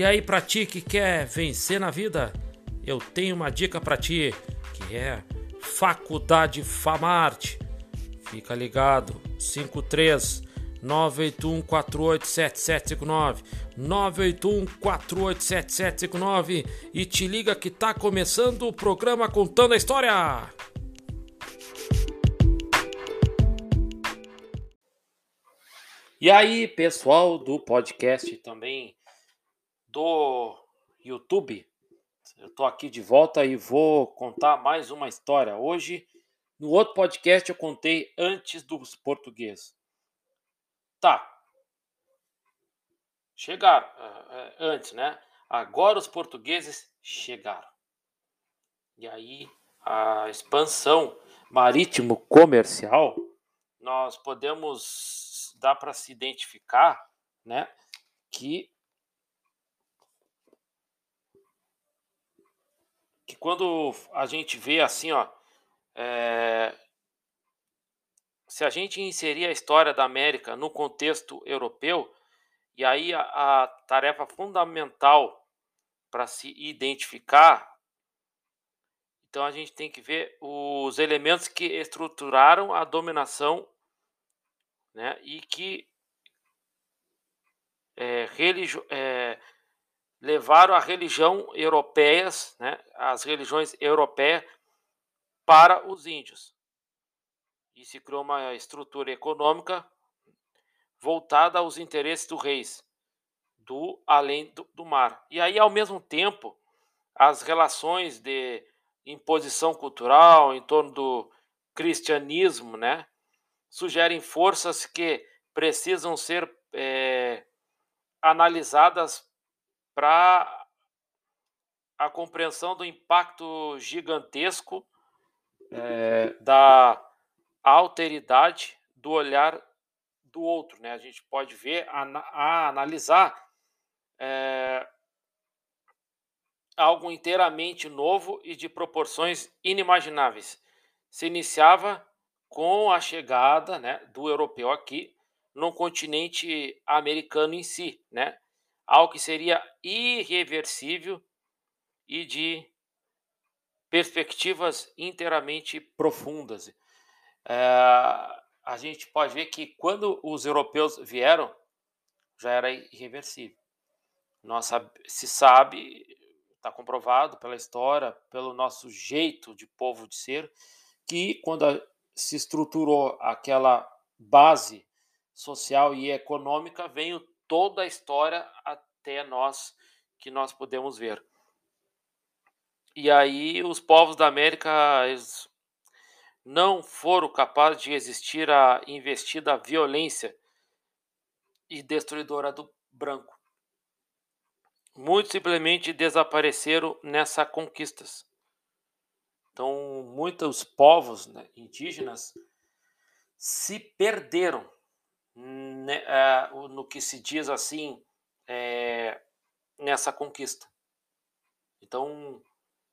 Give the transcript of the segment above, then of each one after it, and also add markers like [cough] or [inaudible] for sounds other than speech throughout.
E aí, pra ti que quer vencer na vida, eu tenho uma dica para ti, que é Faculdade Famarte. Fica ligado, 53 981 487759 981 487759 e te liga que tá começando o programa contando a história. E aí, pessoal do podcast também do YouTube. Eu tô aqui de volta e vou contar mais uma história. Hoje, no outro podcast eu contei antes dos portugueses. Tá. Chegaram uh, antes, né? Agora os portugueses chegaram. E aí a expansão marítimo comercial, nós podemos dar para se identificar, né, que que quando a gente vê assim, ó, é, se a gente inserir a história da América no contexto europeu, e aí a, a tarefa fundamental para se identificar, então a gente tem que ver os elementos que estruturaram a dominação né, e que é, religio, é, levaram a religião europeias, né, as religiões europeias para os índios e se criou uma estrutura econômica voltada aos interesses do reis, do além do, do mar. E aí, ao mesmo tempo, as relações de imposição cultural em torno do cristianismo, né, sugerem forças que precisam ser é, analisadas para a compreensão do impacto gigantesco é, da alteridade do olhar do outro. Né? A gente pode ver, a, a analisar é, algo inteiramente novo e de proporções inimagináveis. Se iniciava com a chegada né, do europeu aqui no continente americano em si, né? Algo que seria irreversível e de perspectivas inteiramente profundas. É, a gente pode ver que quando os europeus vieram, já era irreversível. Nossa, se sabe, está comprovado pela história, pelo nosso jeito de povo de ser, que quando se estruturou aquela base social e econômica, veio toda a história até nós que nós podemos ver. E aí os povos da América não foram capazes de resistir à investida violência e destruidora do branco. Muitos simplesmente desapareceram nessas conquistas. Então, muitos povos né, indígenas se perderam no que se diz assim é, nessa conquista. Então,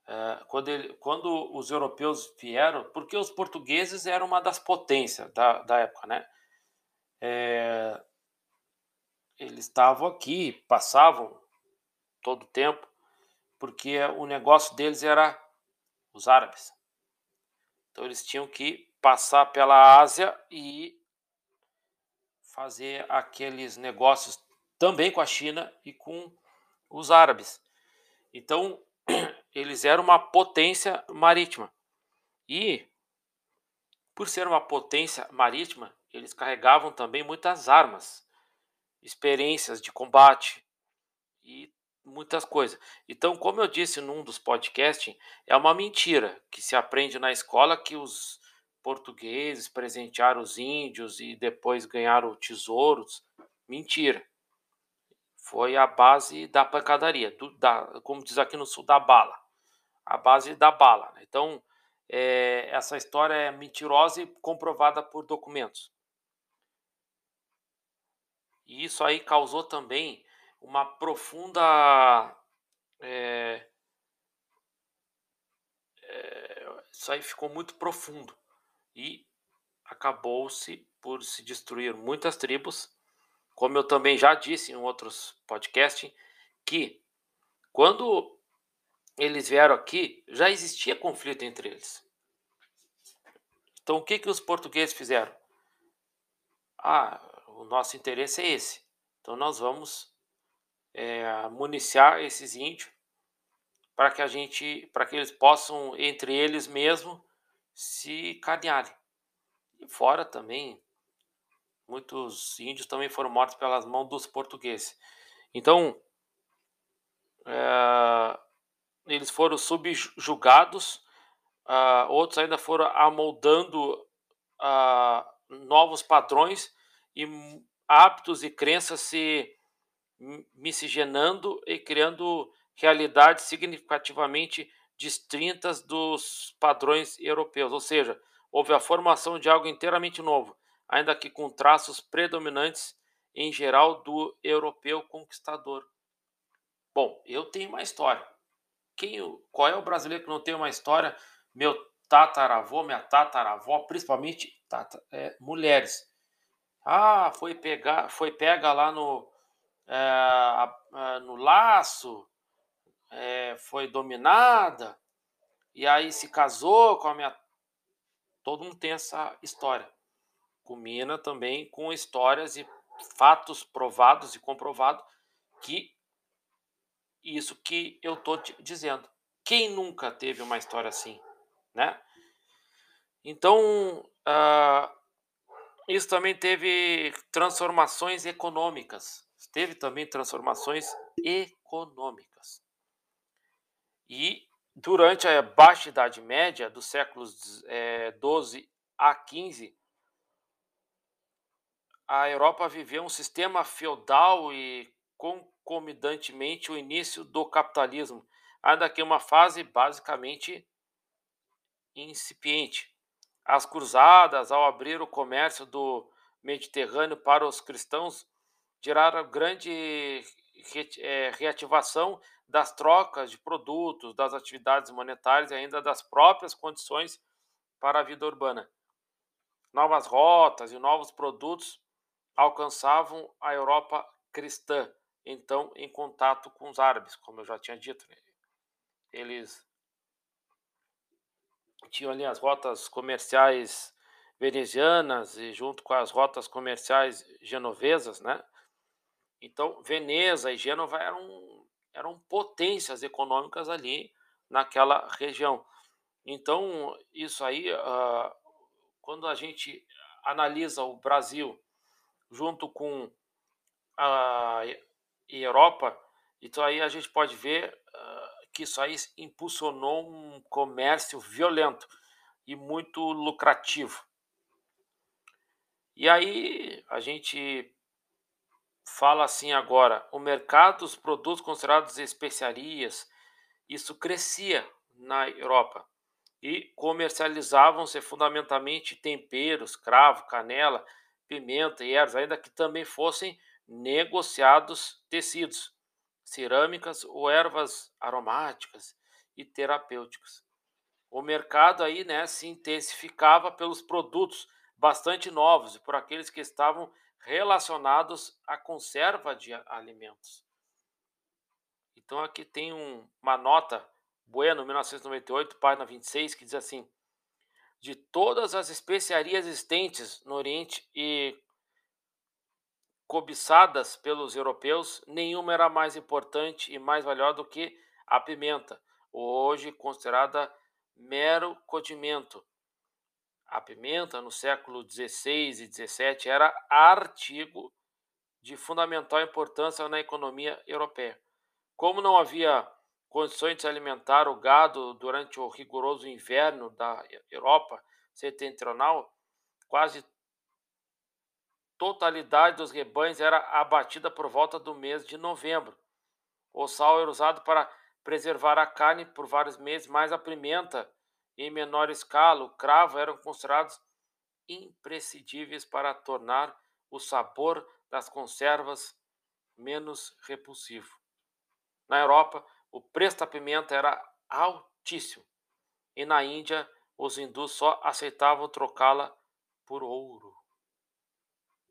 Uh, quando, ele, quando os europeus vieram, porque os portugueses eram uma das potências da, da época, né? É, eles estavam aqui, passavam todo o tempo, porque o negócio deles era os árabes. Então eles tinham que passar pela Ásia e fazer aqueles negócios também com a China e com os árabes. Então [clears throat] eles eram uma potência marítima. E, por ser uma potência marítima, eles carregavam também muitas armas, experiências de combate e muitas coisas. Então, como eu disse num dos podcasts, é uma mentira que se aprende na escola que os portugueses presentearam os índios e depois ganharam tesouros. Mentira foi a base da pancadaria, do, da, como diz aqui no sul, da bala. A base da bala. Né? Então, é, essa história é mentirosa e comprovada por documentos. E isso aí causou também uma profunda. É, é, isso aí ficou muito profundo. E acabou-se por se destruir muitas tribos como eu também já disse em outros podcasts, que quando eles vieram aqui, já existia conflito entre eles. Então, o que, que os portugueses fizeram? Ah, o nosso interesse é esse. Então, nós vamos é, municiar esses índios para que a gente, para que eles possam entre eles mesmo se cadearem. E fora também muitos índios também foram mortos pelas mãos dos portugueses. Então, é, eles foram subjugados, uh, outros ainda foram amoldando uh, novos padrões e hábitos e crenças se miscigenando e criando realidades significativamente distintas dos padrões europeus, ou seja, houve a formação de algo inteiramente novo, ainda que com traços predominantes em geral do europeu conquistador. Bom, eu tenho uma história. Quem, qual é o brasileiro que não tem uma história? Meu tataravô, minha tataravó, principalmente tata, é, mulheres. Ah, foi pegar, foi pega lá no é, no laço, é, foi dominada e aí se casou com a minha. Todo mundo tem essa história. Culmina também com histórias e fatos provados e comprovados que isso que eu estou dizendo. Quem nunca teve uma história assim, né? Então, uh, isso também teve transformações econômicas. Teve também transformações econômicas. E durante a Baixa Idade Média, dos séculos é, 12 a 15, a Europa viveu um sistema feudal e concomitantemente o início do capitalismo, ainda que uma fase basicamente incipiente. As cruzadas, ao abrir o comércio do Mediterrâneo para os cristãos, geraram grande reativação das trocas de produtos, das atividades monetárias e ainda das próprias condições para a vida urbana. Novas rotas e novos produtos alcançavam a Europa cristã, então em contato com os árabes, como eu já tinha dito. Né? Eles tinham ali as rotas comerciais venezianas e junto com as rotas comerciais genovesas, né? Então, Veneza e Gênova eram, eram potências econômicas ali naquela região. Então, isso aí, uh, quando a gente analisa o Brasil junto com a Europa, então aí a gente pode ver uh, que isso aí impulsionou um comércio violento e muito lucrativo. E aí a gente fala assim agora, o mercado dos produtos considerados especiarias, isso crescia na Europa e comercializavam-se fundamentalmente temperos, cravo, canela, pimenta e ervas, ainda que também fossem negociados tecidos, cerâmicas ou ervas aromáticas e terapêuticas. O mercado aí, né, se intensificava pelos produtos bastante novos e por aqueles que estavam relacionados à conserva de alimentos. Então aqui tem um, uma nota, Bueno, 1998, página 26, que diz assim: de todas as especiarias existentes no Oriente e cobiçadas pelos europeus, nenhuma era mais importante e mais valiosa do que a pimenta, hoje considerada mero condimento, a pimenta, no século XVI e XVII, era artigo de fundamental importância na economia europeia. Como não havia condições de alimentar o gado durante o rigoroso inverno da Europa setentrional, quase totalidade dos rebanhos era abatida por volta do mês de novembro. O sal era usado para preservar a carne por vários meses, mas a pimenta em menor escala, o cravo eram considerados imprescindíveis para tornar o sabor das conservas menos repulsivo. Na Europa, o preço da pimenta era altíssimo e na Índia os hindus só aceitavam trocá-la por ouro.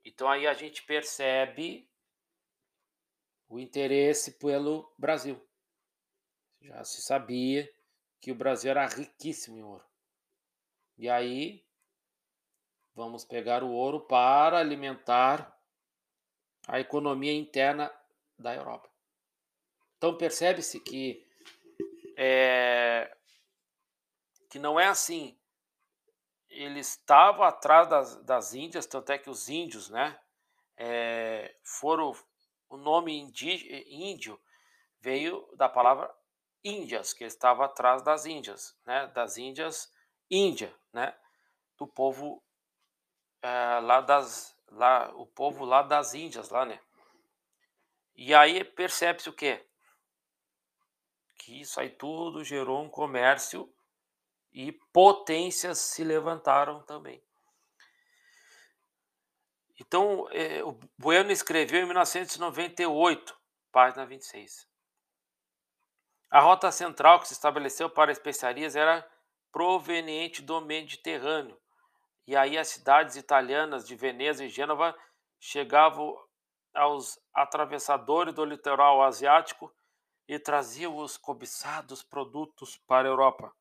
Então aí a gente percebe o interesse pelo Brasil. Já se sabia que o Brasil era riquíssimo em ouro. E aí vamos pegar o ouro para alimentar a economia interna da Europa. Então percebe-se que é, que não é assim. Ele estava atrás das, das Índias, tanto é que os índios, né, é, foram o nome índio veio da palavra Índias, que estava atrás das Índias, né, das Índias, Índia, né, do povo é, lá das, lá o povo lá das Índias, lá, né. E aí percebe-se o quê? Que isso aí tudo gerou um comércio e potências se levantaram também. Então, é, o Bueno escreveu em 1998, página 26. A rota central que se estabeleceu para especiarias era proveniente do Mediterrâneo. E aí as cidades italianas de Veneza e Gênova chegavam aos atravessadores do litoral asiático e traziam os cobiçados produtos para a Europa.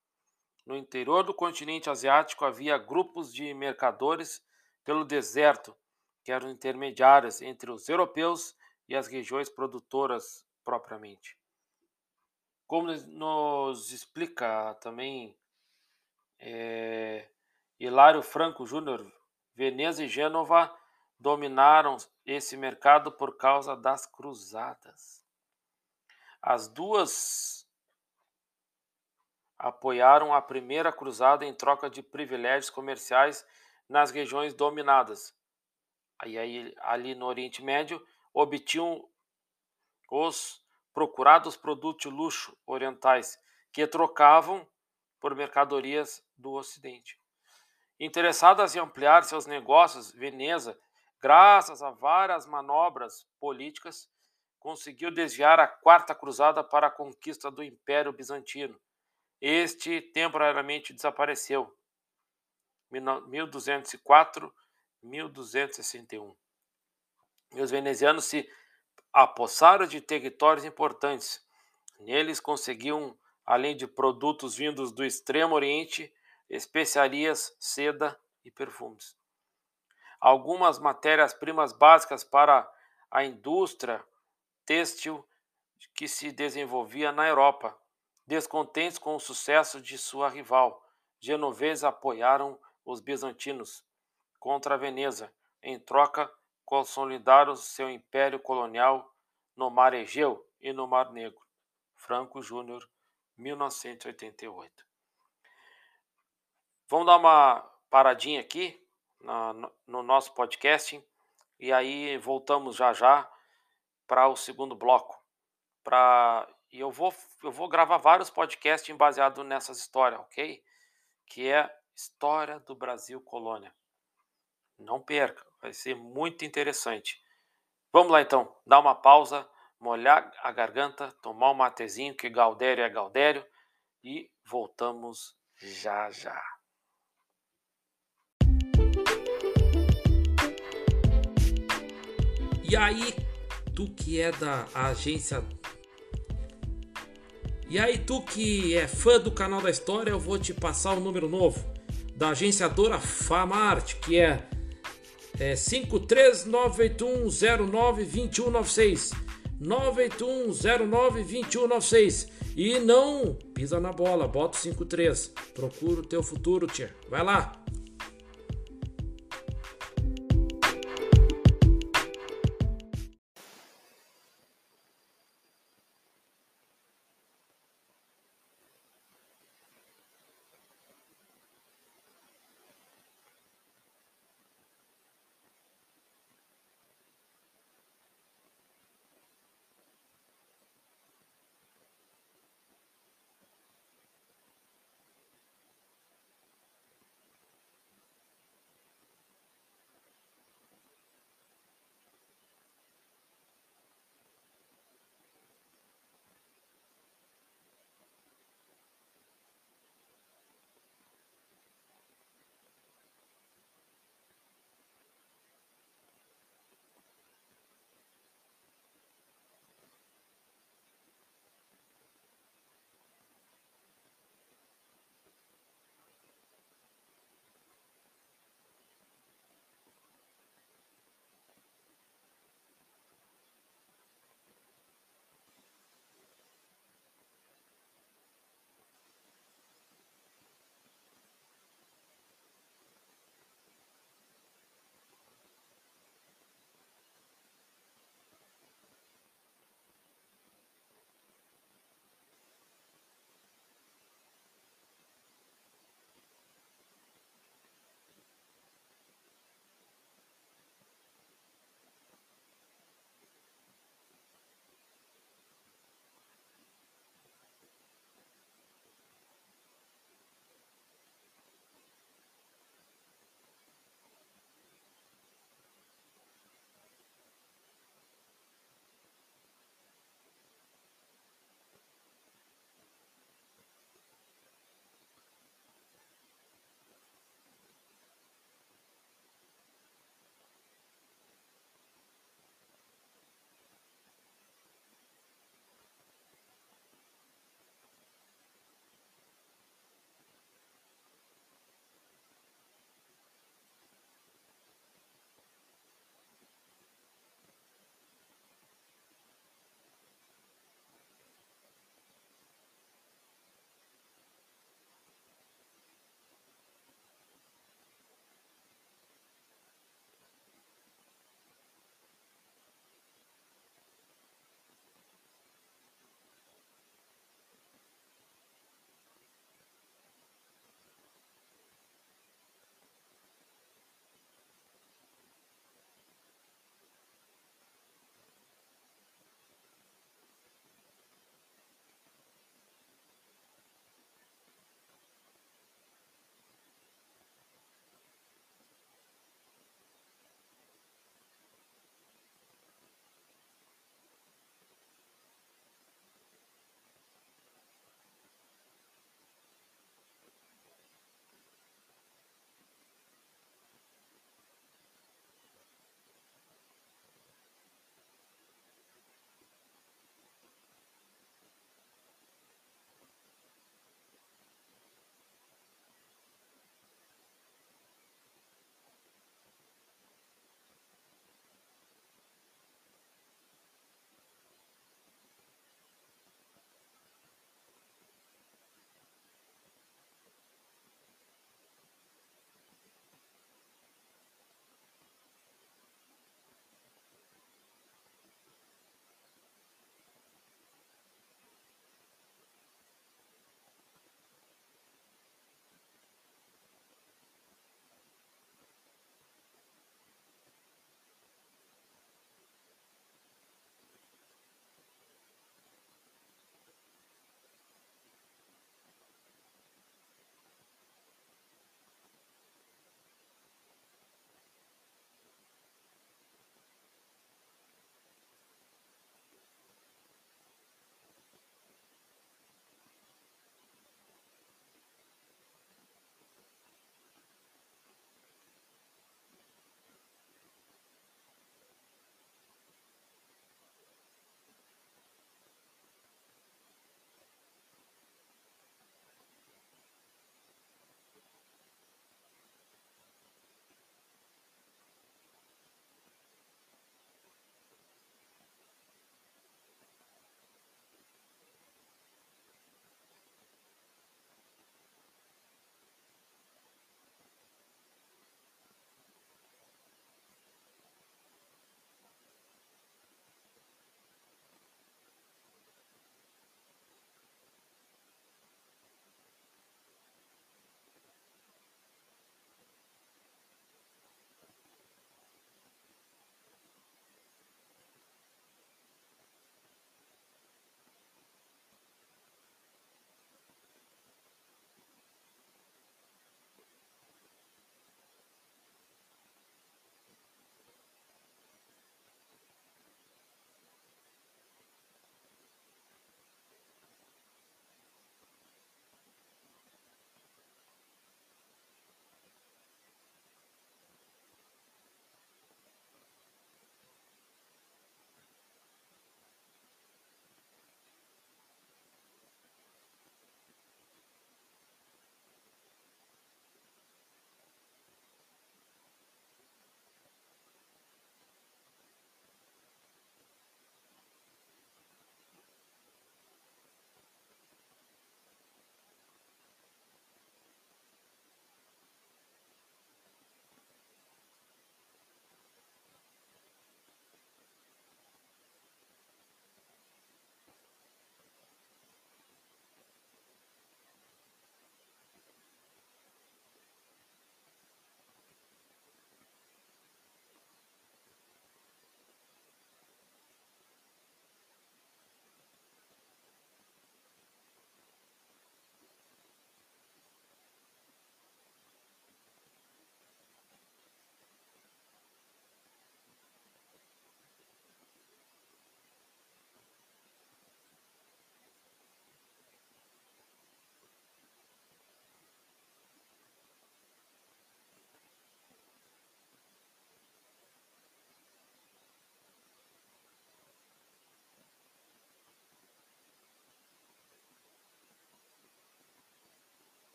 No interior do continente asiático havia grupos de mercadores pelo deserto, que eram intermediários entre os europeus e as regiões produtoras propriamente. Como nos explica também é, Hilário Franco Júnior, Veneza e Gênova dominaram esse mercado por causa das cruzadas. As duas apoiaram a primeira cruzada em troca de privilégios comerciais nas regiões dominadas. Aí, aí ali no Oriente Médio obtinham os procurados produtos de luxo orientais que trocavam por mercadorias do Ocidente. Interessadas em ampliar seus negócios, Veneza, graças a várias manobras políticas, conseguiu desviar a quarta cruzada para a conquista do Império Bizantino este temporariamente desapareceu. 1204, 1261. E os venezianos se apossaram de territórios importantes. Neles conseguiam, além de produtos vindos do Extremo Oriente, especiarias, seda e perfumes. Algumas matérias-primas básicas para a indústria têxtil que se desenvolvia na Europa, Descontentes com o sucesso de sua rival, genoveses apoiaram os bizantinos contra a Veneza. Em troca, consolidaram seu império colonial no Mar Egeu e no Mar Negro. Franco Júnior, 1988. Vamos dar uma paradinha aqui no nosso podcast e aí voltamos já já para o segundo bloco, para e eu vou, eu vou gravar vários podcasts baseados nessas histórias, ok? Que é História do Brasil Colônia. Não perca, vai ser muito interessante. Vamos lá então, dar uma pausa, molhar a garganta, tomar um matezinho, que Galdério é Galdério, e voltamos já já. E aí, tu que é da agência e aí, tu que é fã do canal da história, eu vou te passar o um número novo da agenciadora Famart, que é, é 53981092196. 981092196. E não pisa na bola, bota o 53. Procura o teu futuro, tia. Vai lá.